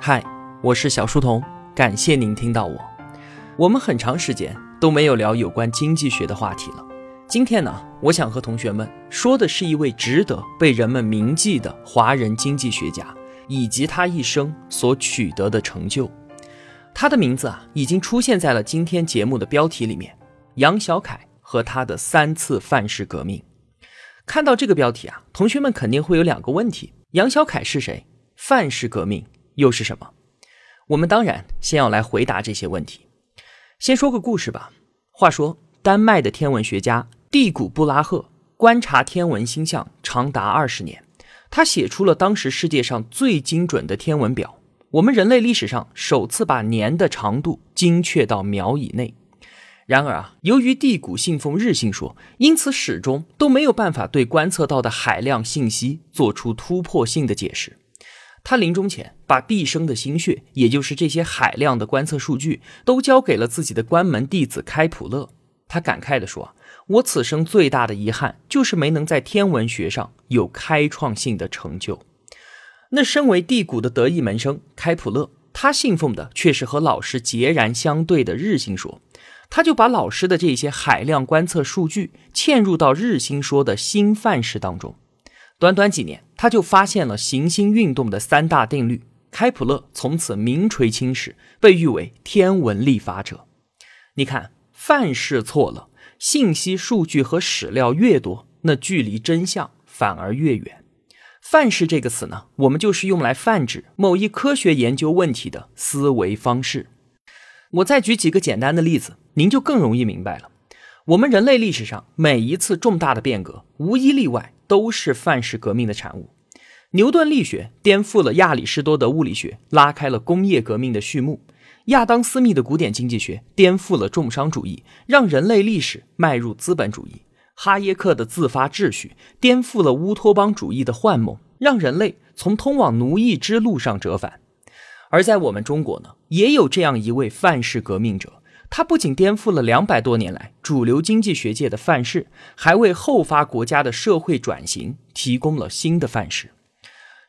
嗨，我是小书童，感谢您听到我。我们很长时间都没有聊有关经济学的话题了。今天呢，我想和同学们说的是一位值得被人们铭记的华人经济学家，以及他一生所取得的成就。他的名字啊，已经出现在了今天节目的标题里面——杨小凯和他的三次范式革命。看到这个标题啊，同学们肯定会有两个问题：杨小凯是谁？范式革命？又是什么？我们当然先要来回答这些问题。先说个故事吧。话说，丹麦的天文学家蒂古布拉赫观察天文星象长达二十年，他写出了当时世界上最精准的天文表。我们人类历史上首次把年的长度精确到秒以内。然而啊，由于蒂古信奉日心说，因此始终都没有办法对观测到的海量信息做出突破性的解释。他临终前把毕生的心血，也就是这些海量的观测数据，都交给了自己的关门弟子开普勒。他感慨地说：“我此生最大的遗憾，就是没能在天文学上有开创性的成就。”那身为地谷的得意门生开普勒，他信奉的却是和老师截然相对的日心说。他就把老师的这些海量观测数据嵌入到日心说的新范式当中。短短几年，他就发现了行星运动的三大定律。开普勒从此名垂青史，被誉为天文历法者。你看，范式错了，信息数据和史料越多，那距离真相反而越远。范式这个词呢，我们就是用来泛指某一科学研究问题的思维方式。我再举几个简单的例子，您就更容易明白了。我们人类历史上每一次重大的变革，无一例外。都是范式革命的产物。牛顿力学颠覆了亚里士多德物理学，拉开了工业革命的序幕。亚当·斯密的古典经济学颠覆了重商主义，让人类历史迈入资本主义。哈耶克的自发秩序颠覆了乌托邦主义的幻梦，让人类从通往奴役之路上折返。而在我们中国呢，也有这样一位范式革命者。他不仅颠覆了两百多年来主流经济学界的范式，还为后发国家的社会转型提供了新的范式。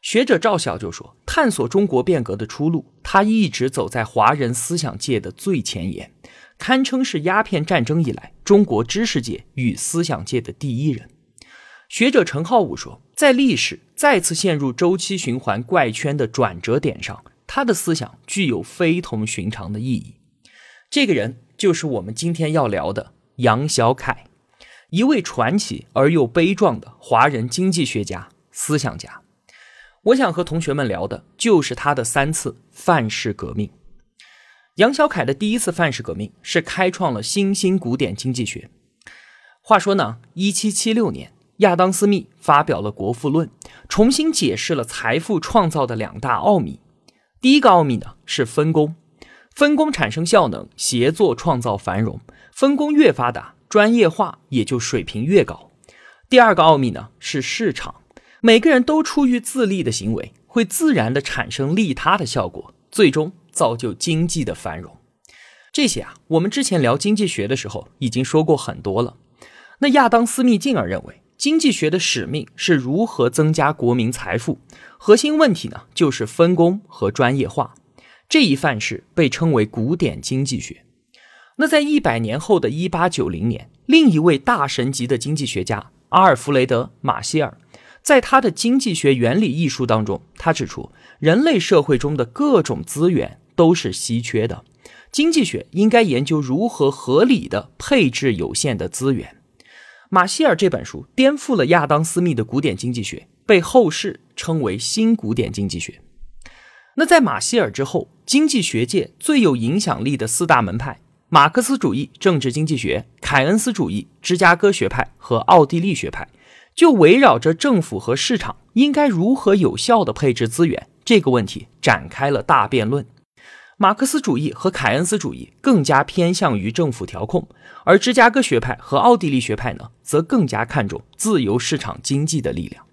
学者赵晓就说：“探索中国变革的出路，他一直走在华人思想界的最前沿，堪称是鸦片战争以来中国知识界与思想界的第一人。”学者陈浩武说：“在历史再次陷入周期循环怪圈的转折点上，他的思想具有非同寻常的意义。”这个人就是我们今天要聊的杨小凯，一位传奇而又悲壮的华人经济学家、思想家。我想和同学们聊的就是他的三次范式革命。杨小凯的第一次范式革命是开创了新兴古典经济学。话说呢，一七七六年，亚当·斯密发表了《国富论》，重新解释了财富创造的两大奥秘。第一个奥秘呢是分工。分工产生效能，协作创造繁荣。分工越发达，专业化也就水平越高。第二个奥秘呢是市场，每个人都出于自利的行为，会自然的产生利他的效果，最终造就经济的繁荣。这些啊，我们之前聊经济学的时候已经说过很多了。那亚当·斯密进而认为，经济学的使命是如何增加国民财富，核心问题呢就是分工和专业化。这一范式被称为古典经济学。那在一百年后的一八九零年，另一位大神级的经济学家阿尔弗雷德·马歇尔，在他的《经济学原理》一书当中，他指出，人类社会中的各种资源都是稀缺的，经济学应该研究如何合理的配置有限的资源。马歇尔这本书颠覆了亚当·斯密的古典经济学，被后世称为新古典经济学。那在马歇尔之后，经济学界最有影响力的四大门派——马克思主义政治经济学、凯恩斯主义、芝加哥学派和奥地利学派，就围绕着政府和市场应该如何有效地配置资源这个问题展开了大辩论。马克思主义和凯恩斯主义更加偏向于政府调控，而芝加哥学派和奥地利学派呢，则更加看重自由市场经济的力量。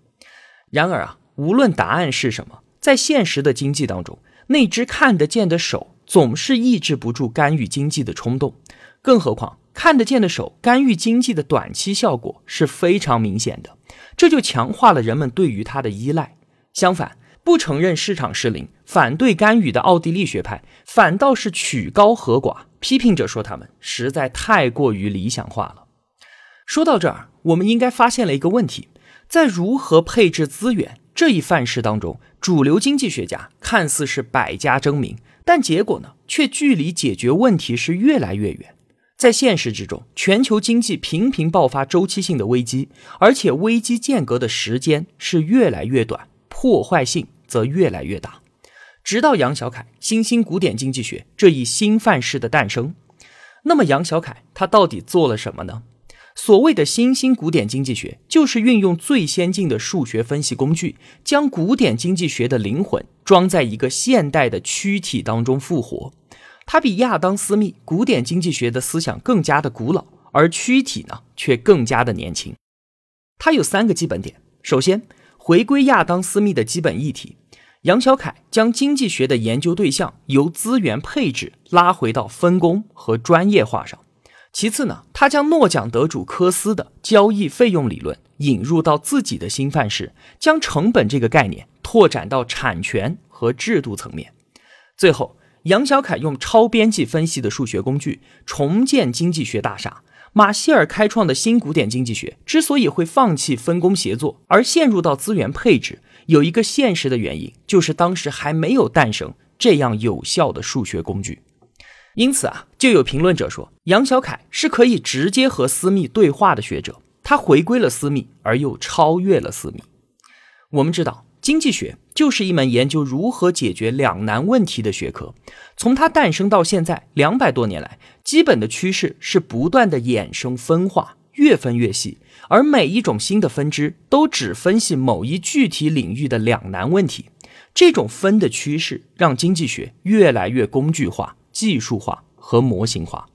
然而啊，无论答案是什么。在现实的经济当中，那只看得见的手总是抑制不住干预经济的冲动，更何况看得见的手干预经济的短期效果是非常明显的，这就强化了人们对于它的依赖。相反，不承认市场失灵、反对干预的奥地利学派，反倒是曲高和寡。批评者说他们实在太过于理想化了。说到这儿，我们应该发现了一个问题：在如何配置资源这一范式当中，主流经济学家看似是百家争鸣，但结果呢，却距离解决问题是越来越远。在现实之中，全球经济频频爆发周期性的危机，而且危机间隔的时间是越来越短，破坏性则越来越大。直到杨小凯新兴古典经济学这一新范式的诞生，那么杨小凯他到底做了什么呢？所谓的新兴古典经济学，就是运用最先进的数学分析工具，将古典经济学的灵魂装在一个现代的躯体当中复活。它比亚当·斯密古典经济学的思想更加的古老，而躯体呢却更加的年轻。它有三个基本点：首先，回归亚当·斯密的基本议题，杨小凯将经济学的研究对象由资源配置拉回到分工和专业化上。其次呢，他将诺奖得主科斯的交易费用理论引入到自己的新范式，将成本这个概念拓展到产权和制度层面。最后，杨小凯用超边际分析的数学工具重建经济学大厦。马歇尔开创的新古典经济学之所以会放弃分工协作而陷入到资源配置，有一个现实的原因，就是当时还没有诞生这样有效的数学工具。因此啊，就有评论者说，杨小凯是可以直接和私密对话的学者，他回归了私密，而又超越了私密。我们知道，经济学就是一门研究如何解决两难问题的学科。从它诞生到现在两百多年来，基本的趋势是不断的衍生分化，越分越细，而每一种新的分支都只分析某一具体领域的两难问题。这种分的趋势让经济学越来越工具化。技术化和模型化，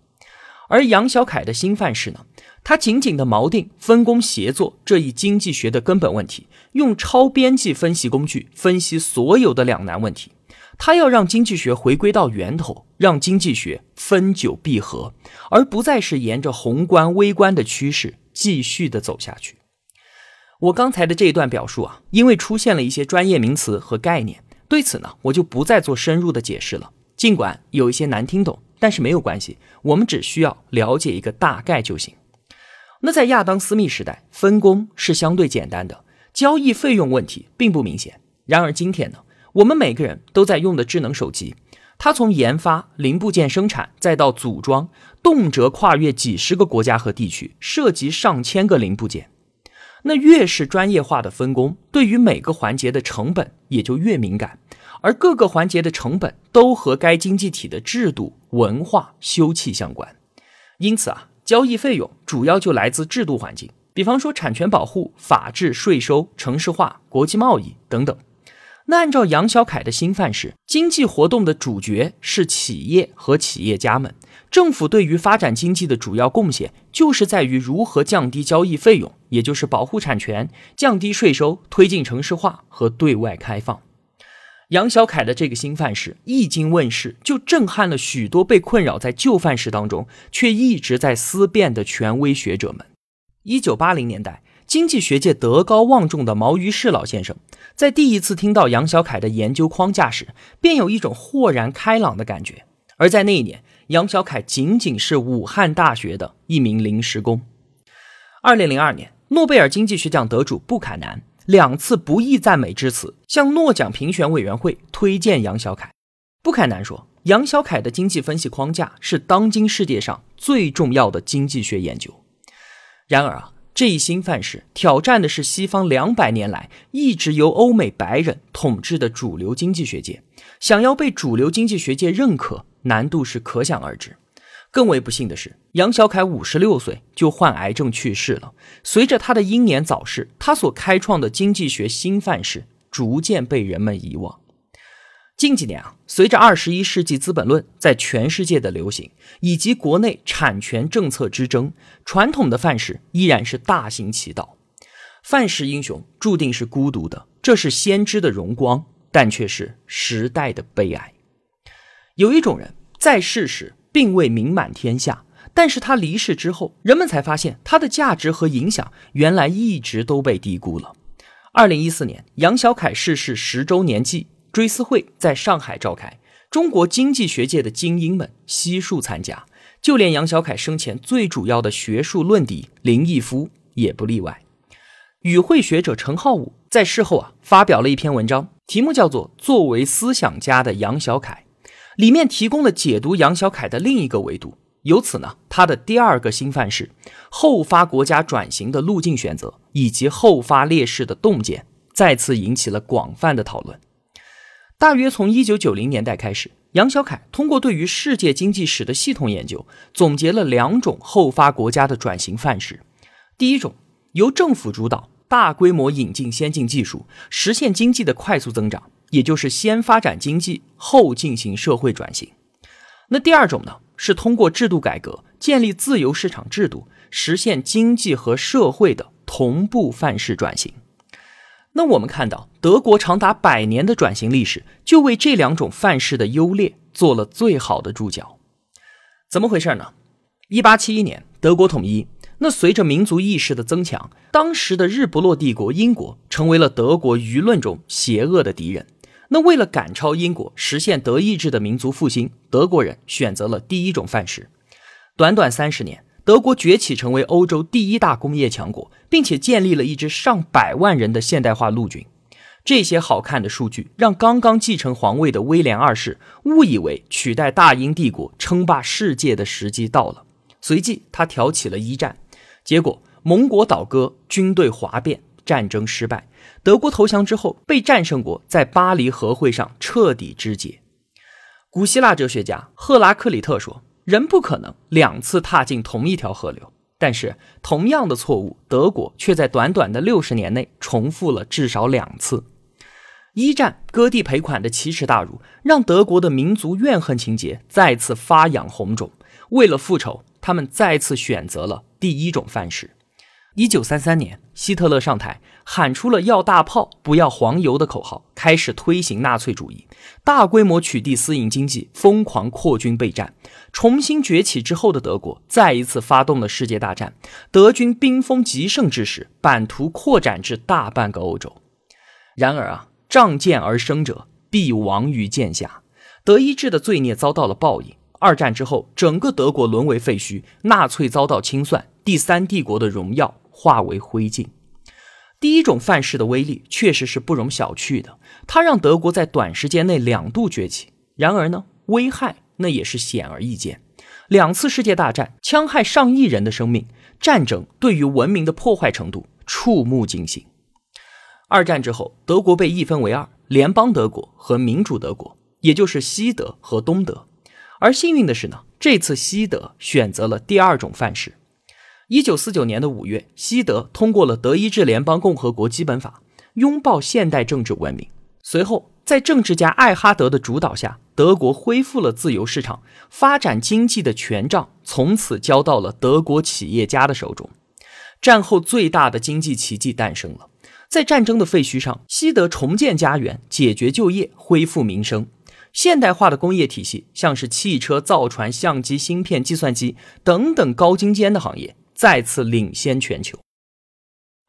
而杨小凯的新范式呢？他紧紧的锚定分工协作这一经济学的根本问题，用超边际分析工具分析所有的两难问题。他要让经济学回归到源头，让经济学分久必合，而不再是沿着宏观微观的趋势继续的走下去。我刚才的这一段表述啊，因为出现了一些专业名词和概念，对此呢，我就不再做深入的解释了。尽管有一些难听懂，但是没有关系，我们只需要了解一个大概就行。那在亚当·斯密时代，分工是相对简单的，交易费用问题并不明显。然而今天呢，我们每个人都在用的智能手机，它从研发、零部件生产再到组装，动辄跨越几十个国家和地区，涉及上千个零部件。那越是专业化的分工，对于每个环节的成本也就越敏感。而各个环节的成本都和该经济体的制度、文化、休戚相关，因此啊，交易费用主要就来自制度环境，比方说产权保护、法治、税收、城市化、国际贸易等等。那按照杨小凯的新范式，经济活动的主角是企业和企业家们，政府对于发展经济的主要贡献就是在于如何降低交易费用，也就是保护产权、降低税收、推进城市化和对外开放。杨小凯的这个新范式一经问世，就震撼了许多被困扰在旧范式当中却一直在思辨的权威学者们。一九八零年代，经济学界德高望重的毛于轼老先生，在第一次听到杨小凯的研究框架时，便有一种豁然开朗的感觉。而在那一年，杨小凯仅仅是武汉大学的一名临时工。二零零二年，诺贝尔经济学奖得主布坎南。两次不易赞美之词，向诺奖评选委员会推荐杨小凯。布凯南说：“杨小凯的经济分析框架是当今世界上最重要的经济学研究。”然而啊，这一新范式挑战的是西方两百年来一直由欧美白人统治的主流经济学界，想要被主流经济学界认可，难度是可想而知。更为不幸的是，杨小凯五十六岁就患癌症去世了。随着他的英年早逝，他所开创的经济学新范式逐渐被人们遗忘。近几年啊，随着二十一世纪资本论在全世界的流行，以及国内产权政策之争，传统的范式依然是大行其道。范式英雄注定是孤独的，这是先知的荣光，但却是时代的悲哀。有一种人在世时。并未名满天下，但是他离世之后，人们才发现他的价值和影响原来一直都被低估了。二零一四年，杨小凯逝世十周年祭追思会在上海召开，中国经济学界的精英们悉数参加，就连杨小凯生前最主要的学术论敌林毅夫也不例外。与会学者陈浩武在事后啊发表了一篇文章，题目叫做《作为思想家的杨小凯》，里面提供了解读杨小凯的另一个维度。由此呢，他的第二个新范式——后发国家转型的路径选择，以及后发劣势的洞见，再次引起了广泛的讨论。大约从一九九零年代开始，杨小凯通过对于世界经济史的系统研究，总结了两种后发国家的转型范式。第一种，由政府主导，大规模引进先进技术，实现经济的快速增长，也就是先发展经济，后进行社会转型。那第二种呢？是通过制度改革建立自由市场制度，实现经济和社会的同步范式转型。那我们看到，德国长达百年的转型历史，就为这两种范式的优劣做了最好的注脚。怎么回事呢？一八七一年，德国统一。那随着民族意识的增强，当时的日不落帝国英国成为了德国舆论中邪恶的敌人。那为了赶超英国，实现德意志的民族复兴，德国人选择了第一种范式。短短三十年，德国崛起成为欧洲第一大工业强国，并且建立了一支上百万人的现代化陆军。这些好看的数据让刚刚继承皇位的威廉二世误以为取代大英帝国称霸世界的时机到了。随即，他挑起了一战，结果盟国倒戈，军队哗变，战争失败。德国投降之后，被战胜国在巴黎和会上彻底肢解。古希腊哲学家赫拉克里特说：“人不可能两次踏进同一条河流。”但是，同样的错误，德国却在短短的六十年内重复了至少两次。一战割地赔款的奇耻大辱，让德国的民族怨恨情节再次发痒红肿。为了复仇，他们再次选择了第一种范式。一九三三年，希特勒上台，喊出了要大炮不要黄油的口号，开始推行纳粹主义，大规模取缔私营经济，疯狂扩军备战。重新崛起之后的德国，再一次发动了世界大战。德军兵锋极盛之时，版图扩展至大半个欧洲。然而啊，仗剑而生者必亡于剑下。德意志的罪孽遭到了报应。二战之后，整个德国沦为废墟，纳粹遭到清算，第三帝国的荣耀。化为灰烬。第一种范式的威力确实是不容小觑的，它让德国在短时间内两度崛起。然而呢，危害那也是显而易见。两次世界大战戕害上亿人的生命，战争对于文明的破坏程度触目惊心。二战之后，德国被一分为二：联邦德国和民主德国，也就是西德和东德。而幸运的是呢，这次西德选择了第二种范式。一九四九年的五月，西德通过了《德意志联邦共和国基本法》，拥抱现代政治文明。随后，在政治家艾哈德的主导下，德国恢复了自由市场，发展经济的权杖从此交到了德国企业家的手中。战后最大的经济奇迹诞生了，在战争的废墟上，西德重建家园，解决就业，恢复民生。现代化的工业体系，像是汽车、造船、相机、芯片、计算机等等高精尖的行业。再次领先全球。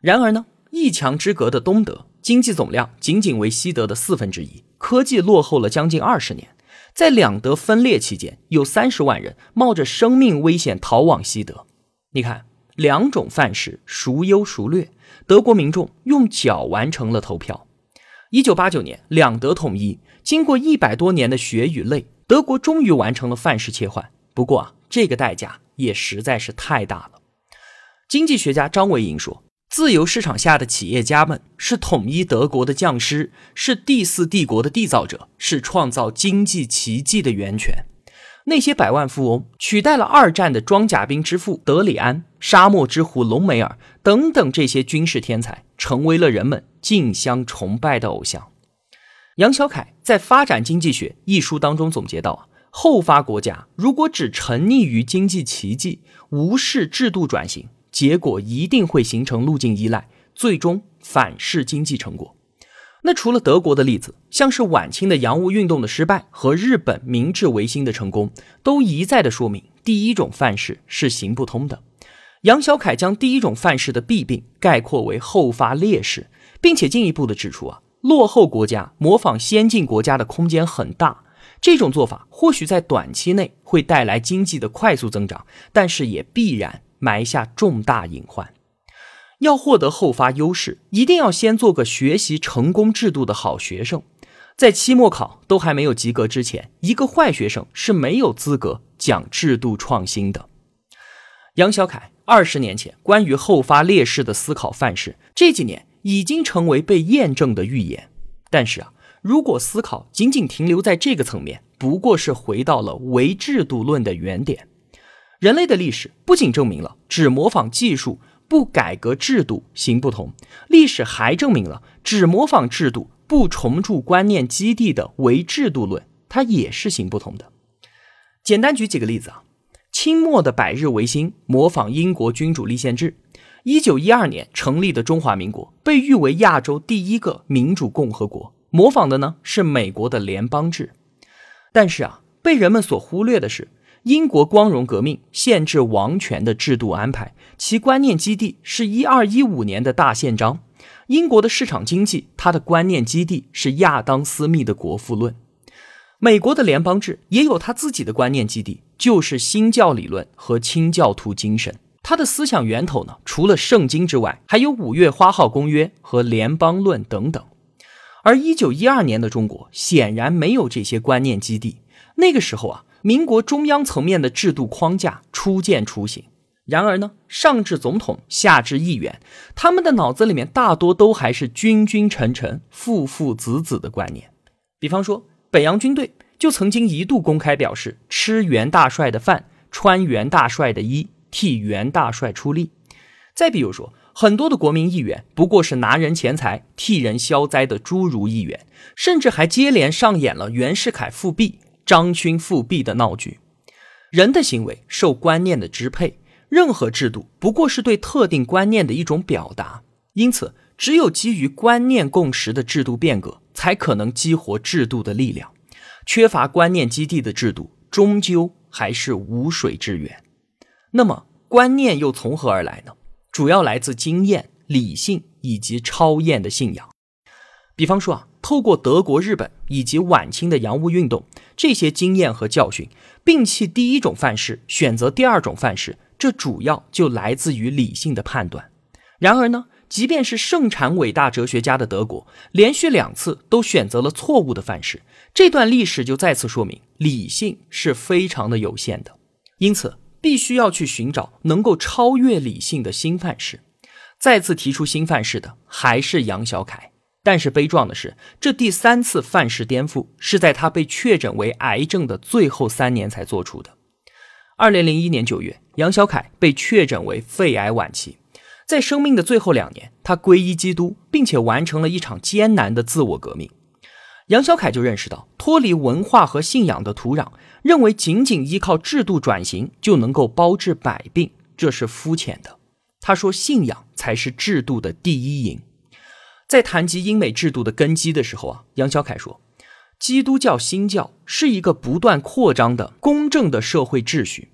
然而呢，一墙之隔的东德经济总量仅仅为西德的四分之一，科技落后了将近二十年。在两德分裂期间，有三十万人冒着生命危险逃往西德。你看，两种范式孰优孰劣？德国民众用脚完成了投票。一九八九年，两德统一，经过一百多年的血与泪，德国终于完成了范式切换。不过啊，这个代价也实在是太大了。经济学家张维迎说：“自由市场下的企业家们是统一德国的匠师，是第四帝国的缔造者，是创造经济奇迹的源泉。那些百万富翁取代了二战的装甲兵之父德里安、沙漠之狐隆美尔等等这些军事天才，成为了人们竞相崇拜的偶像。”杨小凯在《发展经济学》一书当中总结到：“后发国家如果只沉溺于经济奇迹，无视制度转型。”结果一定会形成路径依赖，最终反噬经济成果。那除了德国的例子，像是晚清的洋务运动的失败和日本明治维新的成功，都一再的说明第一种范式是行不通的。杨小凯将第一种范式的弊病概括为后发劣势，并且进一步的指出啊，落后国家模仿先进国家的空间很大。这种做法或许在短期内会带来经济的快速增长，但是也必然埋下重大隐患。要获得后发优势，一定要先做个学习成功制度的好学生。在期末考都还没有及格之前，一个坏学生是没有资格讲制度创新的。杨小凯二十年前关于后发劣势的思考范式，这几年已经成为被验证的预言。但是啊。如果思考仅仅停留在这个层面，不过是回到了唯制度论的原点。人类的历史不仅证明了只模仿技术不改革制度行不通，历史还证明了只模仿制度不重铸观念基地的唯制度论，它也是行不通的。简单举几个例子啊，清末的百日维新模仿英国君主立宪制，一九一二年成立的中华民国被誉为亚洲第一个民主共和国。模仿的呢是美国的联邦制，但是啊，被人们所忽略的是，英国光荣革命限制王权的制度安排，其观念基地是一二一五年的大宪章。英国的市场经济，它的观念基地是亚当·斯密的国富论。美国的联邦制也有他自己的观念基地，就是新教理论和清教徒精神。他的思想源头呢，除了圣经之外，还有五月花号公约和联邦论等等。而一九一二年的中国显然没有这些观念基地。那个时候啊，民国中央层面的制度框架初见雏形。然而呢，上至总统，下至议员，他们的脑子里面大多都还是君君臣臣、父父子子的观念。比方说，北洋军队就曾经一度公开表示吃袁大帅的饭，穿袁大帅的衣，替袁大帅出力。再比如说。很多的国民议员不过是拿人钱财替人消灾的侏儒议员，甚至还接连上演了袁世凯复辟、张勋复辟的闹剧。人的行为受观念的支配，任何制度不过是对特定观念的一种表达。因此，只有基于观念共识的制度变革，才可能激活制度的力量。缺乏观念基地的制度，终究还是无水之源。那么，观念又从何而来呢？主要来自经验、理性以及超验的信仰。比方说啊，透过德国、日本以及晚清的洋务运动这些经验和教训，摒弃第一种范式，选择第二种范式，这主要就来自于理性的判断。然而呢，即便是盛产伟大哲学家的德国，连续两次都选择了错误的范式，这段历史就再次说明理性是非常的有限的。因此。必须要去寻找能够超越理性的新范式。再次提出新范式的还是杨小凯，但是悲壮的是，这第三次范式颠覆是在他被确诊为癌症的最后三年才做出的。二零零一年九月，杨小凯被确诊为肺癌晚期，在生命的最后两年，他皈依基督，并且完成了一场艰难的自我革命。杨小凯就认识到，脱离文化和信仰的土壤，认为仅仅依靠制度转型就能够包治百病，这是肤浅的。他说，信仰才是制度的第一营。在谈及英美制度的根基的时候啊，杨小凯说，基督教新教是一个不断扩张的公正的社会秩序，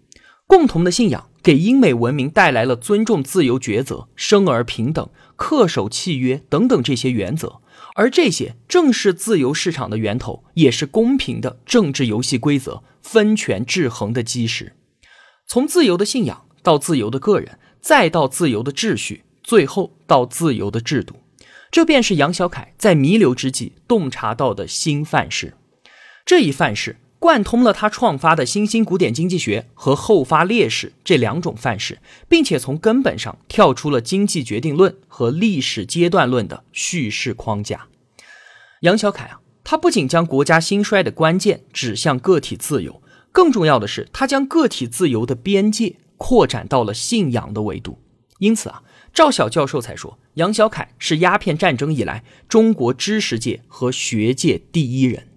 共同的信仰给英美文明带来了尊重自由抉择、生而平等、恪守契约等等这些原则。而这些正是自由市场的源头，也是公平的政治游戏规则、分权制衡的基石。从自由的信仰到自由的个人，再到自由的秩序，最后到自由的制度，这便是杨小凯在弥留之际洞察到的新范式。这一范式。贯通了他创发的新兴古典经济学和后发劣势这两种范式，并且从根本上跳出了经济决定论和历史阶段论的叙事框架。杨小凯啊，他不仅将国家兴衰的关键指向个体自由，更重要的是，他将个体自由的边界扩展到了信仰的维度。因此啊，赵晓教授才说，杨小凯是鸦片战争以来中国知识界和学界第一人。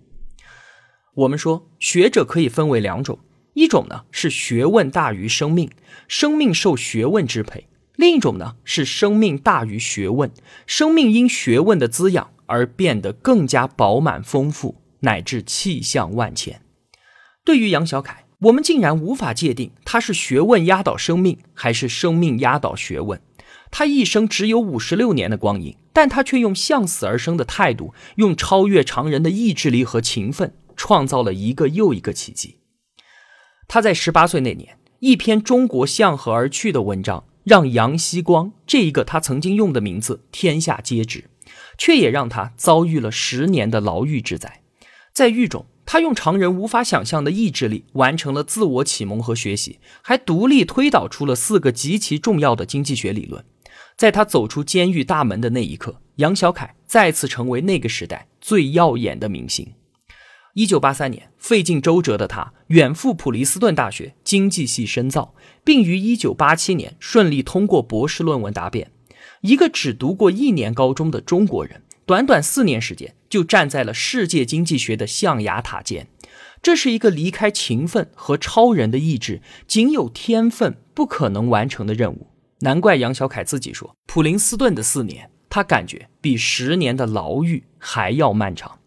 我们说，学者可以分为两种，一种呢是学问大于生命，生命受学问支配；另一种呢是生命大于学问，生命因学问的滋养而变得更加饱满丰富，乃至气象万千。对于杨小凯，我们竟然无法界定他是学问压倒生命，还是生命压倒学问。他一生只有五十六年的光阴，但他却用向死而生的态度，用超越常人的意志力和勤奋，创造了一个又一个奇迹。他在十八岁那年，一篇《中国向何而去》的文章，让杨希光这一个他曾经用的名字天下皆知，却也让他遭遇了十年的牢狱之灾。在狱中，他用常人无法想象的意志力完成了自我启蒙和学习，还独立推导出了四个极其重要的经济学理论。在他走出监狱大门的那一刻，杨小凯再次成为那个时代最耀眼的明星。一九八三年，费尽周折的他远赴普林斯顿大学经济系深造，并于一九八七年顺利通过博士论文答辩。一个只读过一年高中的中国人，短短四年时间就站在了世界经济学的象牙塔尖。这是一个离开勤奋和超人的意志，仅有天分不可能完成的任务。难怪杨小凯自己说，普林斯顿的四年，他感觉比十年的牢狱还要漫长。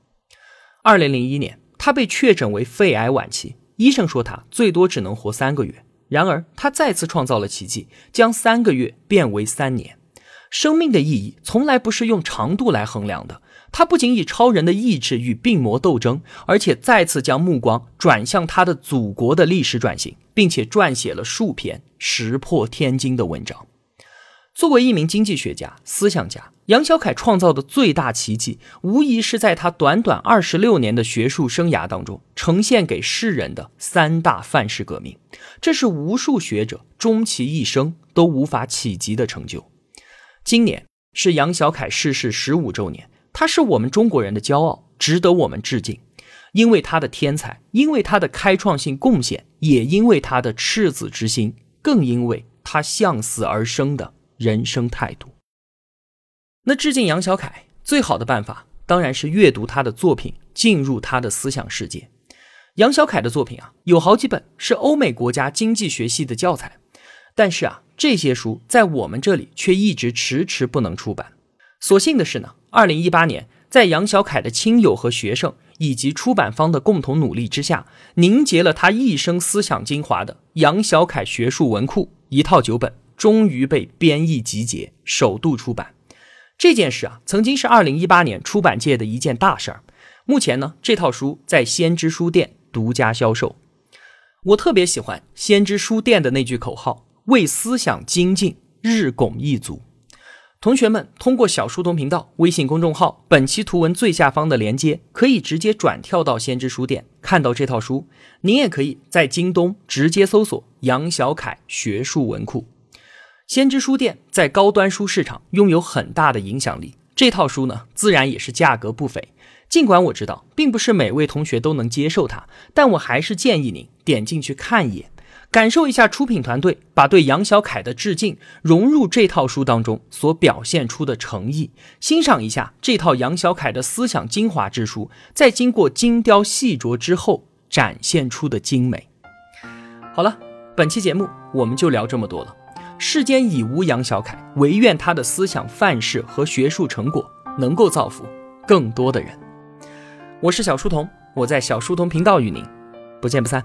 二零零一年，他被确诊为肺癌晚期，医生说他最多只能活三个月。然而，他再次创造了奇迹，将三个月变为三年。生命的意义从来不是用长度来衡量的。他不仅以超人的意志与病魔斗争，而且再次将目光转向他的祖国的历史转型，并且撰写了数篇石破天惊的文章。作为一名经济学家、思想家，杨小凯创造的最大奇迹，无疑是在他短短二十六年的学术生涯当中，呈现给世人的三大范式革命。这是无数学者终其一生都无法企及的成就。今年是杨小凯逝世十五周年。他是我们中国人的骄傲，值得我们致敬。因为他的天才，因为他的开创性贡献，也因为他的赤子之心，更因为他向死而生的人生态度。那致敬杨小凯最好的办法，当然是阅读他的作品，进入他的思想世界。杨小凯的作品啊，有好几本是欧美国家经济学系的教材，但是啊，这些书在我们这里却一直迟迟不能出版。所幸的是呢。二零一八年，在杨小凯的亲友和学生以及出版方的共同努力之下，凝结了他一生思想精华的《杨小凯学术文库》一套九本，终于被编译集结，首度出版。这件事啊，曾经是二零一八年出版界的一件大事儿。目前呢，这套书在先知书店独家销售。我特别喜欢先知书店的那句口号：“为思想精进，日拱一卒。”同学们通过小书童频道微信公众号本期图文最下方的连接，可以直接转跳到先知书店，看到这套书。您也可以在京东直接搜索“杨小凯学术文库”。先知书店在高端书市场拥有很大的影响力，这套书呢，自然也是价格不菲。尽管我知道并不是每位同学都能接受它，但我还是建议您点进去看一眼。感受一下出品团队把对杨小凯的致敬融入这套书当中所表现出的诚意，欣赏一下这套杨小凯的思想精华之书在经过精雕细琢之后展现出的精美。好了，本期节目我们就聊这么多了。世间已无杨小凯，唯愿他的思想范式和学术成果能够造福更多的人。我是小书童，我在小书童频道与您不见不散。